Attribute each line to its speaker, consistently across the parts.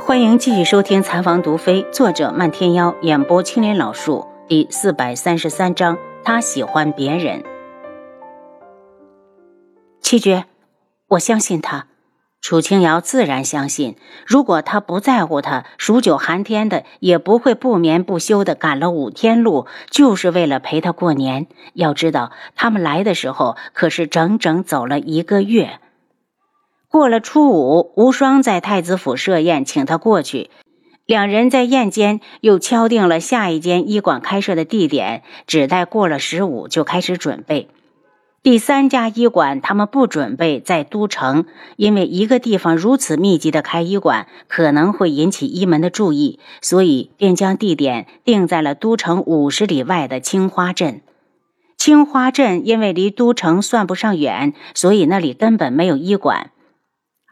Speaker 1: 欢迎继续收听《残房毒妃》，作者漫天妖，演播青莲老树，第四百三十三章。他喜欢别人。七绝，我相信他。楚清瑶自然相信，如果他不在乎他，数九寒天的也不会不眠不休的赶了五天路，就是为了陪他过年。要知道，他们来的时候可是整整走了一个月。过了初五，无双在太子府设宴，请他过去。两人在宴间又敲定了下一间医馆开设的地点，只待过了十五就开始准备。第三家医馆，他们不准备在都城，因为一个地方如此密集的开医馆，可能会引起医门的注意，所以便将地点定在了都城五十里外的青花镇。青花镇因为离都城算不上远，所以那里根本没有医馆。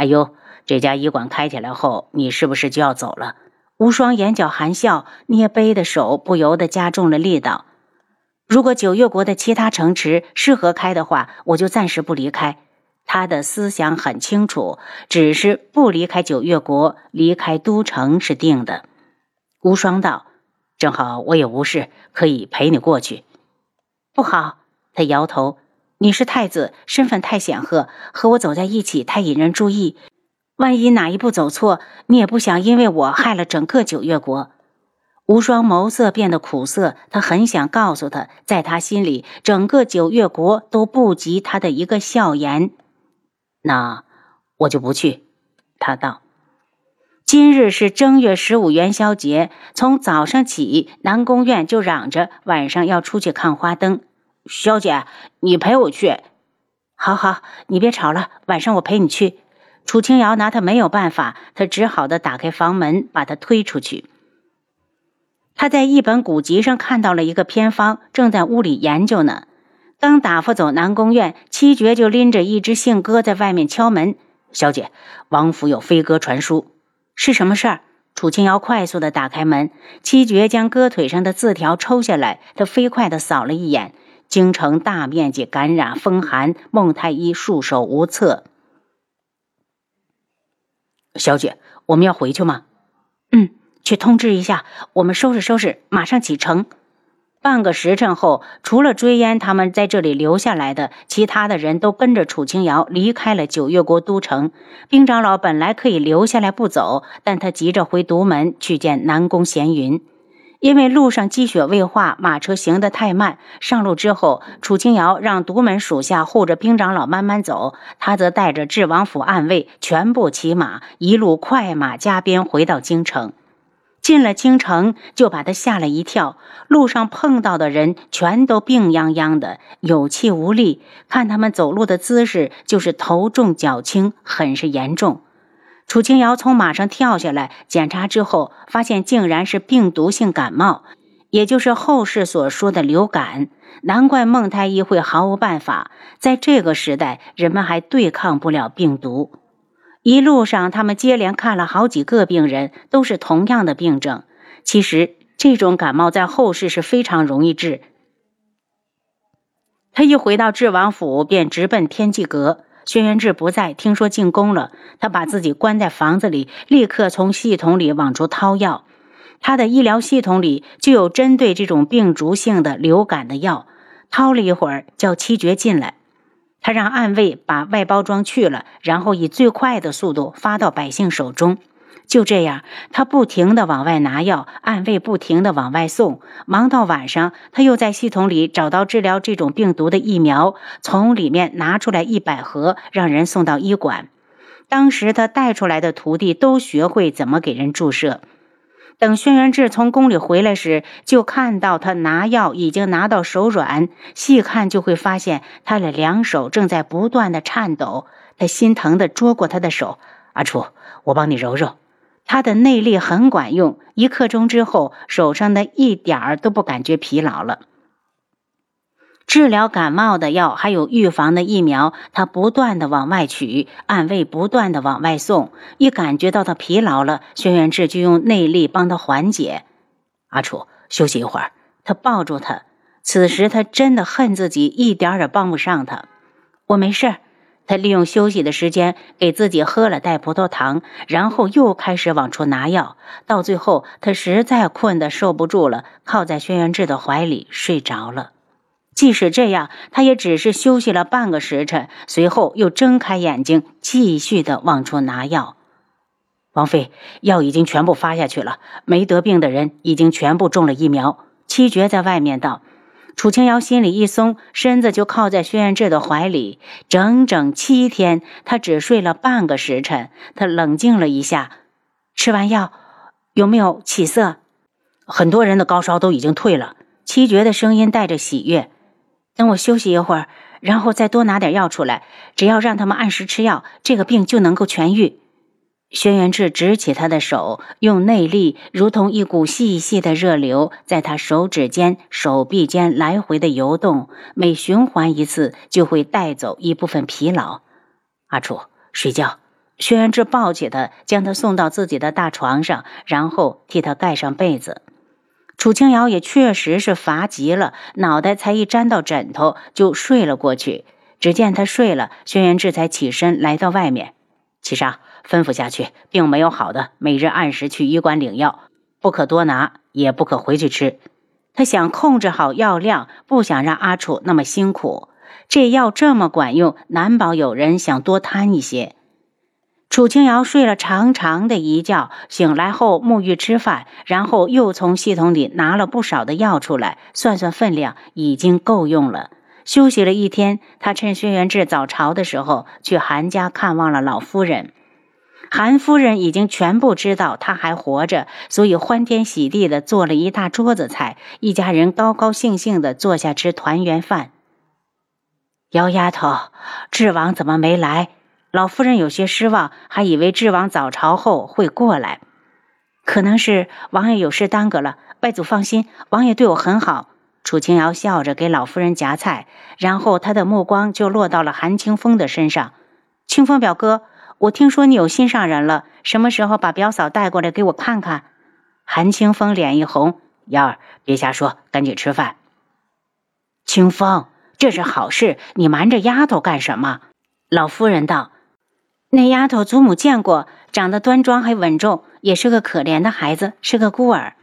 Speaker 1: 哎呦，这家医馆开起来后，你是不是就要走了？无双眼角含笑，捏杯的手不由得加重了力道。如果九月国的其他城池适合开的话，我就暂时不离开。他的思想很清楚，只是不离开九月国，离开都城是定的。无双道：“正好我也无事，可以陪你过去。”不好，他摇头。你是太子，身份太显赫，和我走在一起太引人注意。万一哪一步走错，你也不想因为我害了整个九月国。无双眸色变得苦涩，他很想告诉他，在他心里，整个九月国都不及他的一个笑颜。那我就不去。他道：“今日是正月十五元宵节，从早上起，南宫院就嚷着晚上要出去看花灯。”小姐，你陪我去。好好，你别吵了，晚上我陪你去。楚清瑶拿他没有办法，他只好的打开房门，把他推出去。他在一本古籍上看到了一个偏方，正在屋里研究呢。刚打发走南宫院，七绝就拎着一只信鸽在外面敲门。小姐，王府有飞鸽传书，是什么事儿？楚清瑶快速的打开门，七绝将鸽腿上的字条抽下来，他飞快的扫了一眼。京城大面积感染风寒，孟太医束手无策。小姐，我们要回去吗？嗯，去通知一下，我们收拾收拾，马上启程。半个时辰后，除了追烟他们在这里留下来的，其他的人都跟着楚清瑶离开了九月国都城。兵长老本来可以留下来不走，但他急着回独门去见南宫闲云。因为路上积雪未化，马车行得太慢。上路之后，楚清瑶让独门属下护着兵长老慢慢走，他则带着智王府暗卫全部骑马，一路快马加鞭回到京城。进了京城，就把他吓了一跳。路上碰到的人全都病殃殃的，有气无力，看他们走路的姿势，就是头重脚轻，很是严重。楚清瑶从马上跳下来，检查之后发现竟然是病毒性感冒，也就是后世所说的流感。难怪孟太医会毫无办法。在这个时代，人们还对抗不了病毒。一路上，他们接连看了好几个病人，都是同样的病症。其实，这种感冒在后世是非常容易治。他一回到智王府，便直奔天际阁。轩辕志不在，听说进宫了。他把自己关在房子里，立刻从系统里往出掏药。他的医疗系统里就有针对这种病毒性的流感的药。掏了一会儿，叫七绝进来。他让暗卫把外包装去了，然后以最快的速度发到百姓手中。就这样，他不停地往外拿药，暗卫不停地往外送。忙到晚上，他又在系统里找到治疗这种病毒的疫苗，从里面拿出来一百盒，让人送到医馆。当时他带出来的徒弟都学会怎么给人注射。等轩辕志从宫里回来时，就看到他拿药已经拿到手软，细看就会发现他的两手正在不断的颤抖。他心疼地捉过他的手：“阿楚，我帮你揉揉。”他的内力很管用，一刻钟之后，手上的一点儿都不感觉疲劳了。治疗感冒的药，还有预防的疫苗，他不断的往外取，暗卫不断的往外送。一感觉到他疲劳了，轩辕志就用内力帮他缓解。阿楚，休息一会儿。他抱住他，此时他真的恨自己一点儿也帮不上他。我没事。他利用休息的时间给自己喝了袋葡萄糖，然后又开始往出拿药。到最后，他实在困得受不住了，靠在轩辕志的怀里睡着了。即使这样，他也只是休息了半个时辰，随后又睁开眼睛，继续的往出拿药。王妃，药已经全部发下去了，没得病的人已经全部中了疫苗。七绝在外面道。楚清瑶心里一松，身子就靠在薛元志的怀里。整整七天，他只睡了半个时辰。他冷静了一下，吃完药有没有起色？
Speaker 2: 很多人的高烧都已经退了。
Speaker 1: 七绝的声音带着喜悦。等我休息一会儿，然后再多拿点药出来。只要让他们按时吃药，这个病就能够痊愈。轩辕志直起他的手，用内力如同一股细细的热流，在他手指间、手臂间来回的游动，每循环一次就会带走一部分疲劳。阿楚，睡觉。轩辕志抱起他，将他送到自己的大床上，然后替他盖上被子。楚清瑶也确实是乏极了，脑袋才一沾到枕头就睡了过去。只见他睡了，轩辕志才起身来到外面。七杀。吩咐下去，并没有好的，每日按时去医馆领药，不可多拿，也不可回去吃。他想控制好药量，不想让阿楚那么辛苦。这药这么管用，难保有人想多贪一些。楚清瑶睡了长长的一觉，醒来后沐浴吃饭，然后又从系统里拿了不少的药出来，算算分量，已经够用了。休息了一天，他趁轩辕志早朝的时候，去韩家看望了老夫人。韩夫人已经全部知道他还活着，所以欢天喜地的做了一大桌子菜，一家人高高兴兴的坐下吃团圆饭。姚丫头，智王怎么没来？老夫人有些失望，还以为智王早朝后会过来。可能是王爷有事耽搁了。外祖放心，王爷对我很好。楚清瑶笑着给老夫人夹菜，然后她的目光就落到了韩清风的身上。清风表哥。我听说你有心上人了，什么时候把表嫂带过来给我看看？韩清风脸一红，幺儿别瞎说，赶紧吃饭。清风，这是好事，你瞒着丫头干什么？老夫人道：“那丫头祖母见过，长得端庄还稳重，也是个可怜的孩子，是个孤儿。”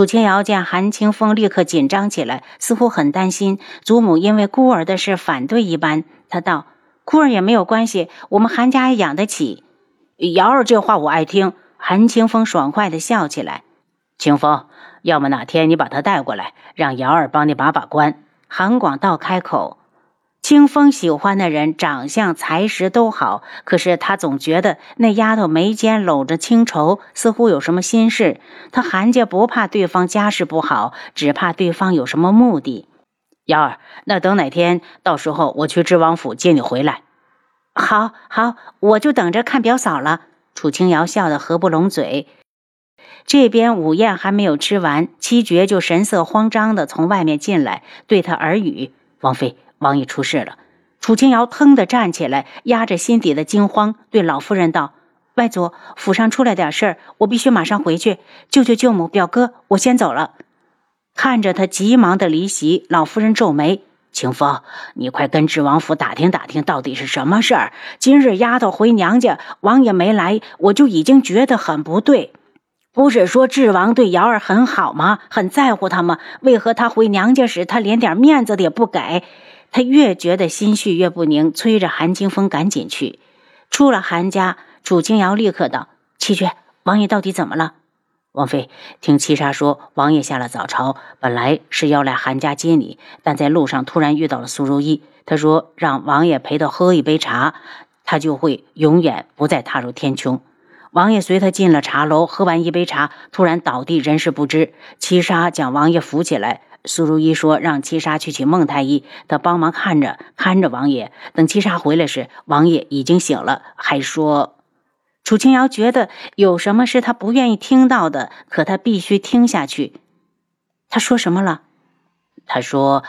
Speaker 1: 楚清瑶见韩清风立刻紧张起来，似乎很担心祖母因为孤儿的事反对一般。他道。孤儿也没有关系，我们韩家也养得起。
Speaker 2: 瑶儿这话我爱听。
Speaker 1: 韩清风爽快地笑起来。
Speaker 2: 清风，要么哪天你把他带过来，让瑶儿帮你把把关。
Speaker 1: 韩广道开口。清风喜欢的人长相才识都好，可是他总觉得那丫头眉间搂着清愁，似乎有什么心事。他韩家不怕对方家世不好，只怕对方有什么目的。
Speaker 2: 幺儿，那等哪天，到时候我去知王府接你回来。
Speaker 1: 好，好，我就等着看表嫂了。楚清瑶笑得合不拢嘴。这边午宴还没有吃完，七绝就神色慌张的从外面进来，对他耳语：“
Speaker 2: 王妃，王爷出事了。”
Speaker 1: 楚清瑶腾的站起来，压着心底的惊慌，对老夫人道：“外祖府上出了点事儿，我必须马上回去。舅舅、舅母、表哥，我先走了。”看着他急忙的离席，老夫人皱眉：“
Speaker 2: 清风，你快跟智王府打听打听，到底是什么事儿？今日丫头回娘家，王爷没来，我就已经觉得很不对。不是说智王对瑶儿很好吗？很在乎她吗？为何他回娘家时，他连点面子也不给？
Speaker 1: 他越觉得心绪越不宁，催着韩清风赶紧去。出了韩家，楚清瑶立刻道：“七绝，王爷到底怎么了？”
Speaker 2: 王妃听七杀说，王爷下了早朝，本来是要来韩家接你，但在路上突然遇到了苏如意。他说让王爷陪他喝一杯茶，他就会永远不再踏入天穹。王爷随他进了茶楼，喝完一杯茶，突然倒地，人事不知。七杀将王爷扶起来。苏如意说让七杀去请孟太医，他帮忙看着看着王爷。等七杀回来时，王爷已经醒了，还说。
Speaker 1: 楚清瑶觉得有什么是他不愿意听到的，可他必须听下去。他说什么了？
Speaker 2: 他说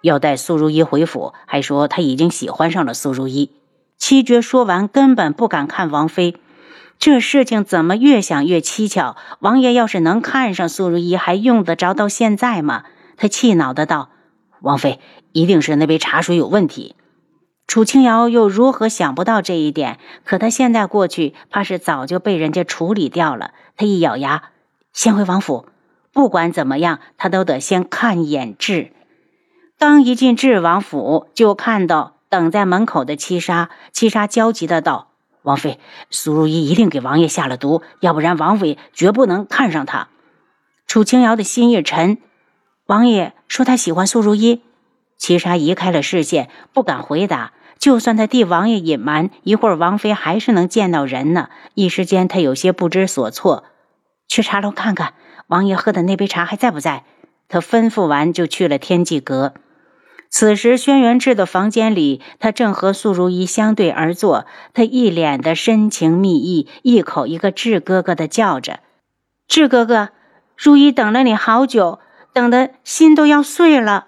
Speaker 2: 要带苏如意回府，还说他已经喜欢上了苏如意。
Speaker 1: 七绝说完，根本不敢看王妃。这事情怎么越想越蹊跷？王爷要是能看上苏如意，还用得着到现在吗？他气恼的道：“
Speaker 2: 王妃，一定是那杯茶水有问题。”
Speaker 1: 楚清瑶又如何想不到这一点？可他现在过去，怕是早就被人家处理掉了。他一咬牙，先回王府。不管怎么样，他都得先看一眼智。刚一进智王府，就看到等在门口的七杀。七杀焦急的道：“王妃，苏如意一定给王爷下了毒，要不然王妃绝不能看上他。”楚清瑶的心一沉，王爷说他喜欢苏如意。七杀移开了视线，不敢回答。就算他替王爷隐瞒，一会儿王妃还是能见到人呢。一时间，他有些不知所措。去茶楼看看，王爷喝的那杯茶还在不在？他吩咐完，就去了天际阁。此时，轩辕志的房间里，他正和素如意相对而坐，他一脸的深情蜜意，一口一个“志哥哥”的叫着：“志哥哥，如意等了你好久，等的心都要碎了。”